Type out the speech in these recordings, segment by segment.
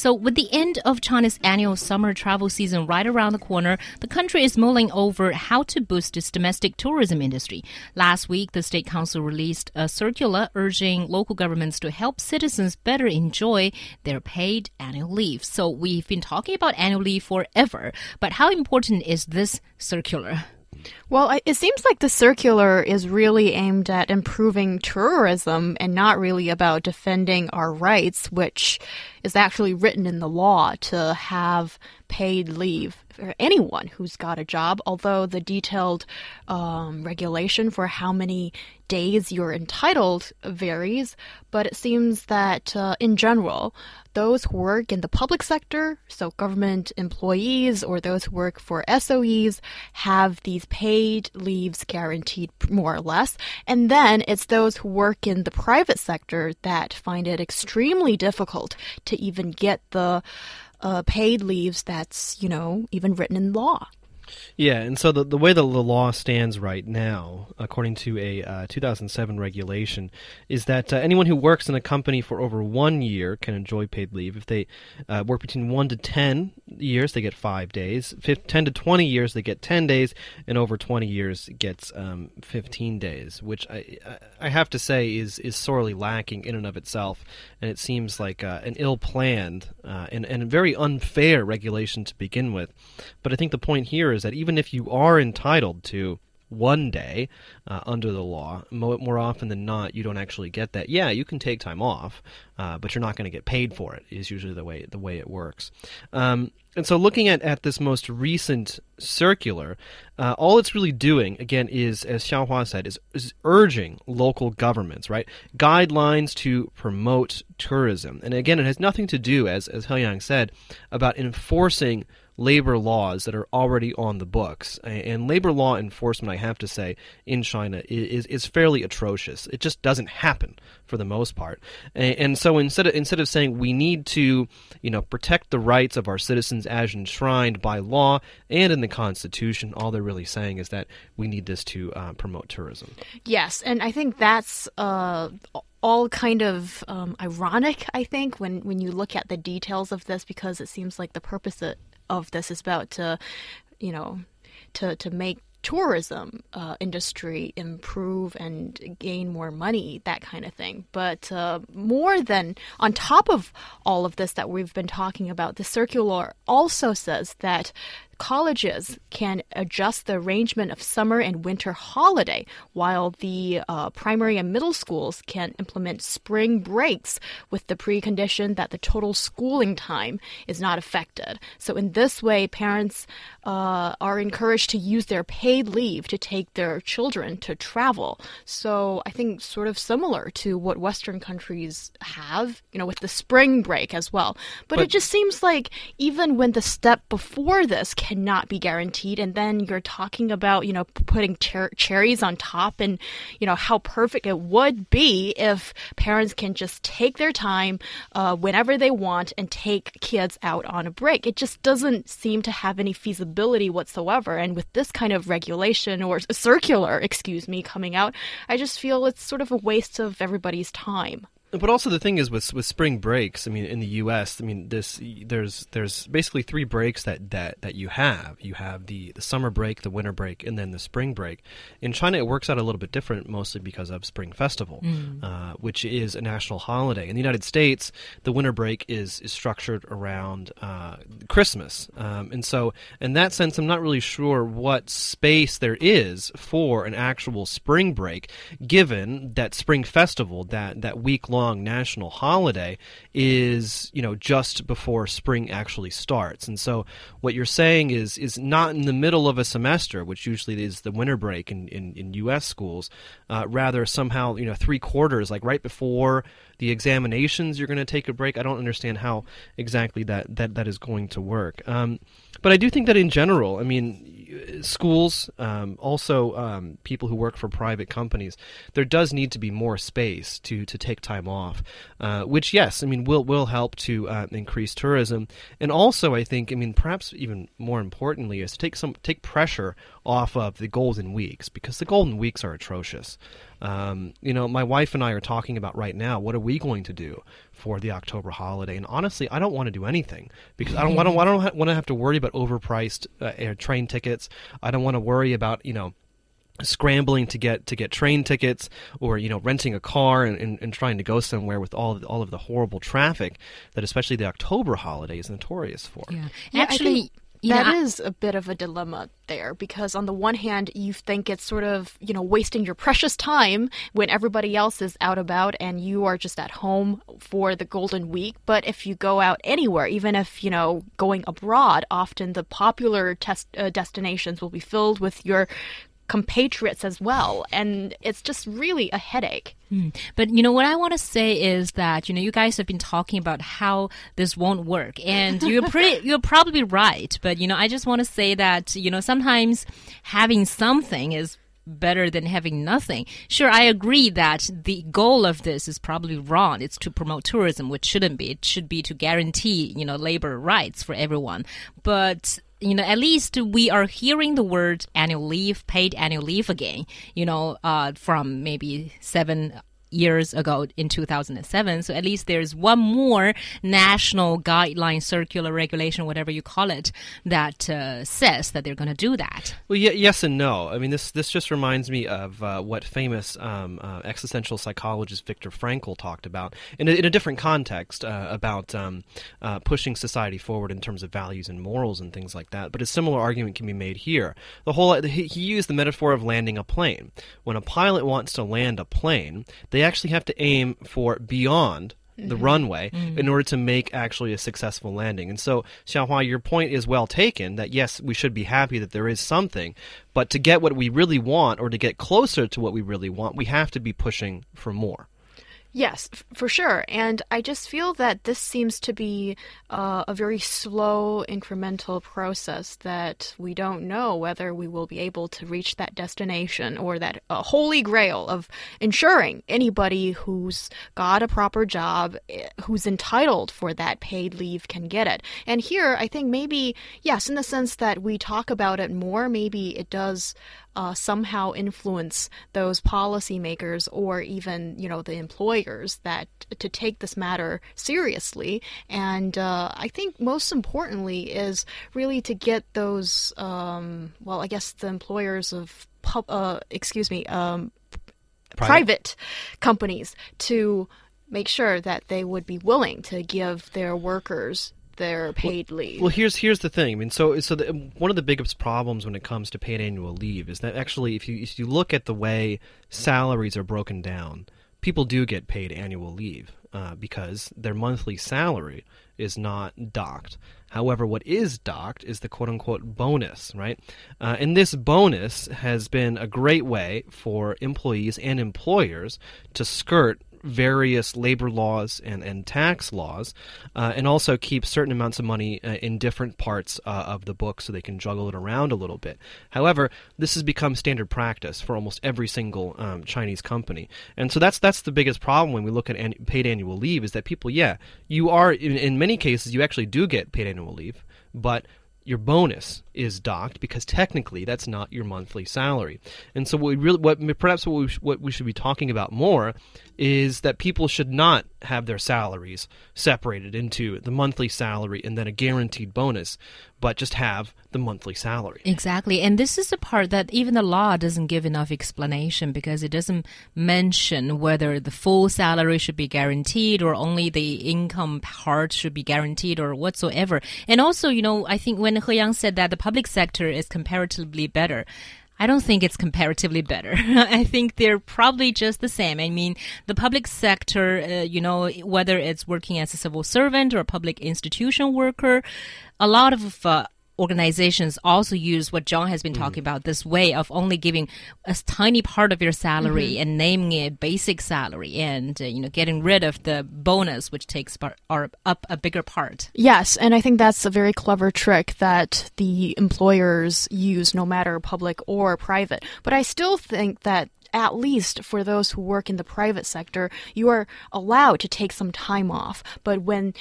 So, with the end of China's annual summer travel season right around the corner, the country is mulling over how to boost its domestic tourism industry. Last week, the State Council released a circular urging local governments to help citizens better enjoy their paid annual leave. So, we've been talking about annual leave forever, but how important is this circular? Well, it seems like the circular is really aimed at improving tourism and not really about defending our rights, which is actually written in the law to have paid leave for anyone who's got a job. Although the detailed um, regulation for how many days you're entitled varies, but it seems that uh, in general, those who work in the public sector, so government employees or those who work for SOEs, have these paid leaves guaranteed more or less. And then it's those who work in the private sector that find it extremely difficult to even get the uh, paid leaves that's, you know, even written in law. Yeah, and so the, the way the, the law stands right now, according to a uh, 2007 regulation, is that uh, anyone who works in a company for over one year can enjoy paid leave. If they uh, work between 1 to 10 years, they get 5 days. 10 to 20 years, they get 10 days. And over 20 years, gets um, 15 days, which I, I have to say is, is sorely lacking in and of itself. And it seems like uh, an ill planned uh, and, and very unfair regulation to begin with. But I think the point here is is that even if you are entitled to one day uh, under the law. More often than not, you don't actually get that. Yeah, you can take time off, uh, but you're not going to get paid for it. Is usually the way the way it works. Um, and so, looking at, at this most recent circular, uh, all it's really doing, again, is as Xiaohua said, is, is urging local governments, right, guidelines to promote tourism. And again, it has nothing to do, as as He said, about enforcing labor laws that are already on the books. And labor law enforcement, I have to say, in China is, is fairly atrocious. It just doesn't happen for the most part. And so instead of, instead of saying we need to, you know, protect the rights of our citizens as enshrined by law and in the Constitution, all they're really saying is that we need this to uh, promote tourism. Yes, and I think that's uh, all kind of um, ironic, I think, when, when you look at the details of this, because it seems like the purpose of this is about to, you know, to to make tourism uh, industry improve and gain more money, that kind of thing. But uh, more than on top of all of this that we've been talking about, the circular also says that colleges can adjust the arrangement of summer and winter holiday, while the uh, primary and middle schools can implement spring breaks with the precondition that the total schooling time is not affected. So, in this way, parents uh, are encouraged to use their paid leave to take their children to travel. So, I think sort of similar to what Western countries have, you know, with the spring break as well. But, but it just seems like even when the step before this cannot be guaranteed. And then you're talking about, you know, putting cher- cherries on top and, you know, how perfect it would be if parents can just take their time uh, whenever they want and take kids out on a break. It just doesn't seem to have any feasibility whatsoever. And with this kind of regulation or circular, excuse me, coming out, I just feel it's sort of a waste of everybody's time. But also the thing is with with spring breaks. I mean, in the U.S., I mean, this there's there's basically three breaks that, that, that you have. You have the, the summer break, the winter break, and then the spring break. In China, it works out a little bit different, mostly because of Spring Festival, mm. uh, which is a national holiday. In the United States, the winter break is is structured around uh, Christmas, um, and so in that sense, I'm not really sure what space there is for an actual spring break, given that Spring Festival, that that week long long national holiday is you know just before spring actually starts. And so what you're saying is is not in the middle of a semester which usually is the winter break in, in, in us schools uh, rather somehow you know three quarters like right before the examinations you're going to take a break. I don't understand how exactly that that, that is going to work. Um, but i do think that in general i mean schools, um, also um, people who work for private companies, there does need to be more space to, to take time off, uh, which yes, I mean will will help to uh, increase tourism, and also I think I mean perhaps even more importantly is to take some take pressure off of the golden weeks because the golden weeks are atrocious. Um, you know, my wife and I are talking about right now. What are we going to do for the October holiday? And honestly, I don't want to do anything because I don't. I don't, I don't want to have to worry about overpriced uh, train tickets. I don't want to worry about you know scrambling to get to get train tickets or you know renting a car and, and, and, trying to go somewhere with all of the, all of the horrible traffic that especially the October holiday is notorious for. Yeah, yeah actually. That know, is a bit of a dilemma there because on the one hand you think it's sort of you know wasting your precious time when everybody else is out about and you are just at home for the golden week but if you go out anywhere even if you know going abroad often the popular test, uh, destinations will be filled with your compatriots as well. And it's just really a headache. Mm. But you know what I want to say is that you know you guys have been talking about how this won't work, and you're pretty you're probably right. But you know I just want to say that you know sometimes having something is better than having nothing. Sure, I agree that the goal of this is probably wrong. It's to promote tourism, which shouldn't be. It should be to guarantee, you know, labor rights for everyone. But you know, at least we are hearing the word annual leave, paid annual leave again, you know, uh, from maybe seven years ago in 2007. So at least there's one more national guideline, circular regulation, whatever you call it, that uh, says that they're going to do that. Well, yes and no. I mean, this this just reminds me of uh, what famous um, uh, existential psychologist Viktor Frankl talked about in a, in a different context uh, about um, uh, pushing society forward in terms of values and morals and things like that. But a similar argument can be made here. The whole he, he used the metaphor of landing a plane. When a pilot wants to land a plane, they they actually have to aim for beyond the mm-hmm. runway mm-hmm. in order to make actually a successful landing. And so, Xiaohua, your point is well taken that yes, we should be happy that there is something, but to get what we really want or to get closer to what we really want, we have to be pushing for more. Yes, for sure. And I just feel that this seems to be uh, a very slow, incremental process that we don't know whether we will be able to reach that destination or that uh, holy grail of ensuring anybody who's got a proper job, eh, who's entitled for that paid leave, can get it. And here, I think maybe, yes, in the sense that we talk about it more, maybe it does uh, somehow influence those policymakers or even you know the employers that to take this matter seriously. And uh, I think most importantly is really to get those um, well, I guess the employers of pub, uh, excuse me. Um, private. private companies to make sure that they would be willing to give their workers their paid well, leave. Well, here's here's the thing. I mean, so so the, one of the biggest problems when it comes to paid annual leave is that actually, if you if you look at the way salaries are broken down, people do get paid annual leave uh, because their monthly salary is not docked. However, what is docked is the quote unquote bonus, right? Uh, and this bonus has been a great way for employees and employers to skirt various labor laws and, and tax laws, uh, and also keep certain amounts of money uh, in different parts uh, of the book so they can juggle it around a little bit. However, this has become standard practice for almost every single um, Chinese company, and so that's that's the biggest problem when we look at an- paid annual leave is that people, yeah, you are in, in many cases you actually do get paid annual leave, but your bonus is docked because technically that's not your monthly salary. And so what we really, what perhaps what we, what we should be talking about more is that people should not have their salaries separated into the monthly salary and then a guaranteed bonus, but just have the monthly salary. Exactly. And this is the part that even the law doesn't give enough explanation because it doesn't mention whether the full salary should be guaranteed or only the income part should be guaranteed or whatsoever. And also, you know, I think when He Yang said that the public sector is comparatively better, I don't think it's comparatively better. I think they're probably just the same. I mean, the public sector, uh, you know, whether it's working as a civil servant or a public institution worker, a lot of uh, organizations also use what John has been talking about this way of only giving a tiny part of your salary mm-hmm. and naming it basic salary and uh, you know getting rid of the bonus which takes part, or up a bigger part. Yes, and I think that's a very clever trick that the employers use no matter public or private. But I still think that at least for those who work in the private sector, you are allowed to take some time off. But when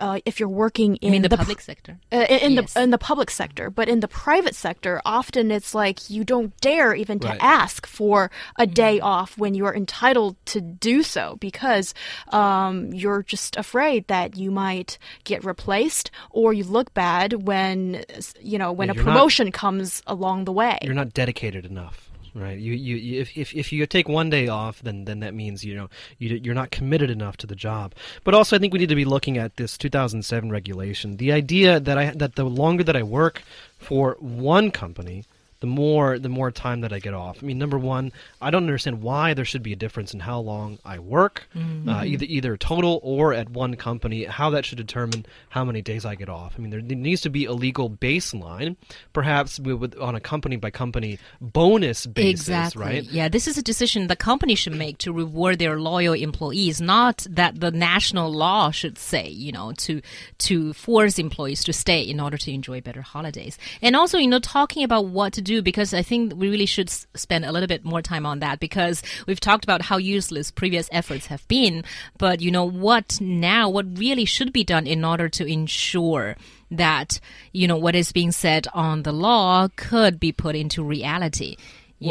uh, if you're working in I mean the, the public sector. uh, in Yes. the in the public sector, but in the private sector, often it's like you don't dare even to Right. ask for a day Mm-hmm. off when you are entitled to do so because um, you're just afraid that you might get replaced or you look bad when you know when Yeah, a you're not- promotion comes along the way. you're not dedicated enough right. You, you, if, if if you take one day off then then that means you know you, you're not committed enough to the job. But also i think we need to be looking at this 2007 regulation. The idea that i that the longer that i work for one company the more the more time that I get off. I mean, number one, I don't understand why there should be a difference in how long I work, uh, either either total or at one company. How that should determine how many days I get off. I mean, there, needs to be a legal baseline, perhaps with, with, on a company by company bonus basis, exactly. right? Yeah, this is a decision the company should make to reward their loyal employees, not that the national law should say, you know, to to force employees to stay in order to enjoy better holidays. And also, you know, talking about what to do because I think we really should spend a little bit more time on that because we've talked about how useless previous efforts have been, but you know what now what really should be done in order to ensure that you know what is being said on the law could be put into reality.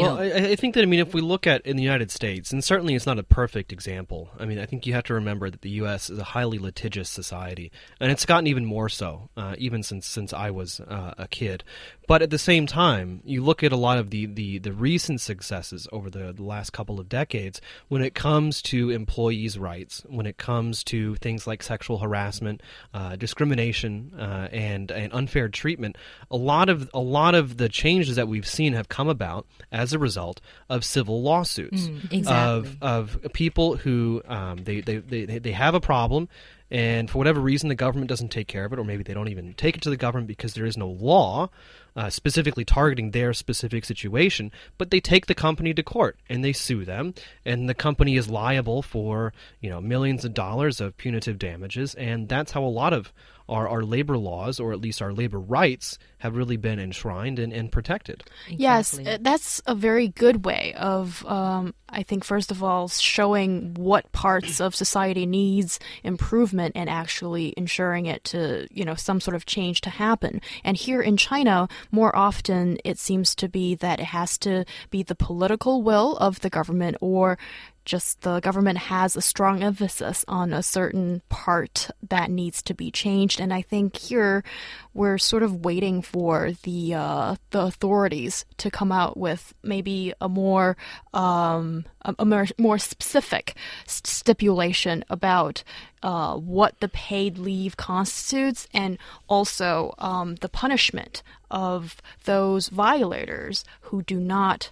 Well, I, I think that I mean, if we look at in the United States, and certainly it's not a perfect example. I mean, I think you have to remember that the U.S. is a highly litigious society, and it's gotten even more so, uh, even since since I was uh, a kid. But at the same time, you look at a lot of the the, the recent successes over the, the last couple of decades when it comes to employees' rights, when it comes to things like sexual harassment, uh, discrimination, uh, and and unfair treatment. A lot of a lot of the changes that we've seen have come about as a result of civil lawsuits exactly. of of people who um, they, they they they have a problem. And for whatever reason, the government doesn't take care of it, or maybe they don't even take it to the government because there is no law uh, specifically targeting their specific situation. But they take the company to court and they sue them, and the company is liable for you know millions of dollars of punitive damages. And that's how a lot of our, our labor laws, or at least our labor rights, have really been enshrined and, and protected. Yes, Exactly. uh, that's a very good way of, um, I think, first of all, showing what parts of society needs improvement and actually ensuring it to, you know, some sort of change to happen. And here in China, more often it seems to be that it has to be the political will of the government or just the government has a strong emphasis on a certain part that needs to be changed. And i think here we're sort of waiting for the uh, the authorities to come out with maybe a more um, a, a more, more specific s- stipulation about uh, what the paid leave constitutes and also um, the punishment of those violators who do not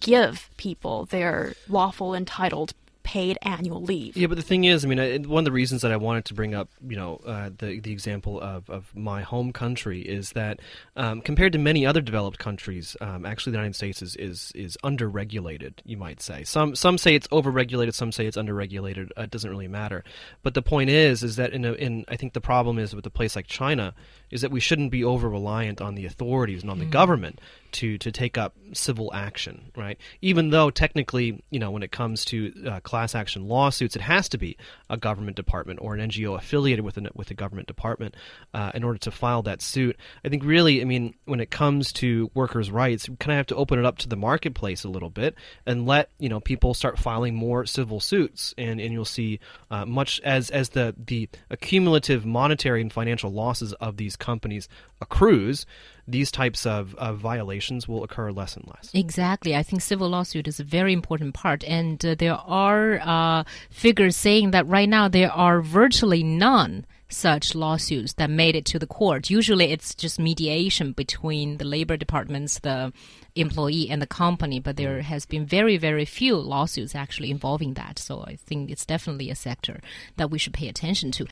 give people their lawful entitled paid annual leave. Yeah, but the thing is, I mean, I, one of the reasons that I wanted to bring up, you know, uh, the the example of, of my home country is that um, compared to many other developed countries, um, actually the United States is is is underregulated. You might say some some say it's overregulated, some say it's underregulated. Uh, it doesn't really matter. But the point is, is that in a, in I think the problem is with a place like China is that we shouldn't be over reliant on the authorities and on the government to to take up civil action, right? Even though technically, you know, when it comes to uh, class action lawsuits, it has to be a government department or an NGO affiliated with a with a government department uh, in order to file that suit. I think really, I mean, when it comes to workers' rights, we kind of have to open it up to the marketplace a little bit and let you know people start filing more civil suits, and and you'll see uh, much as as the the accumulative monetary and financial losses of these companies accrues, these types of, of violations will occur less and less. Exactly. I think civil lawsuit is a very important part. And uh, there are uh, figures saying that right now there are virtually none such lawsuits that made it to the court. Usually it's just mediation between the labor departments, the employee, and the company, but there has been very, very few lawsuits actually involving that. So I think it's definitely a sector that we should pay attention to.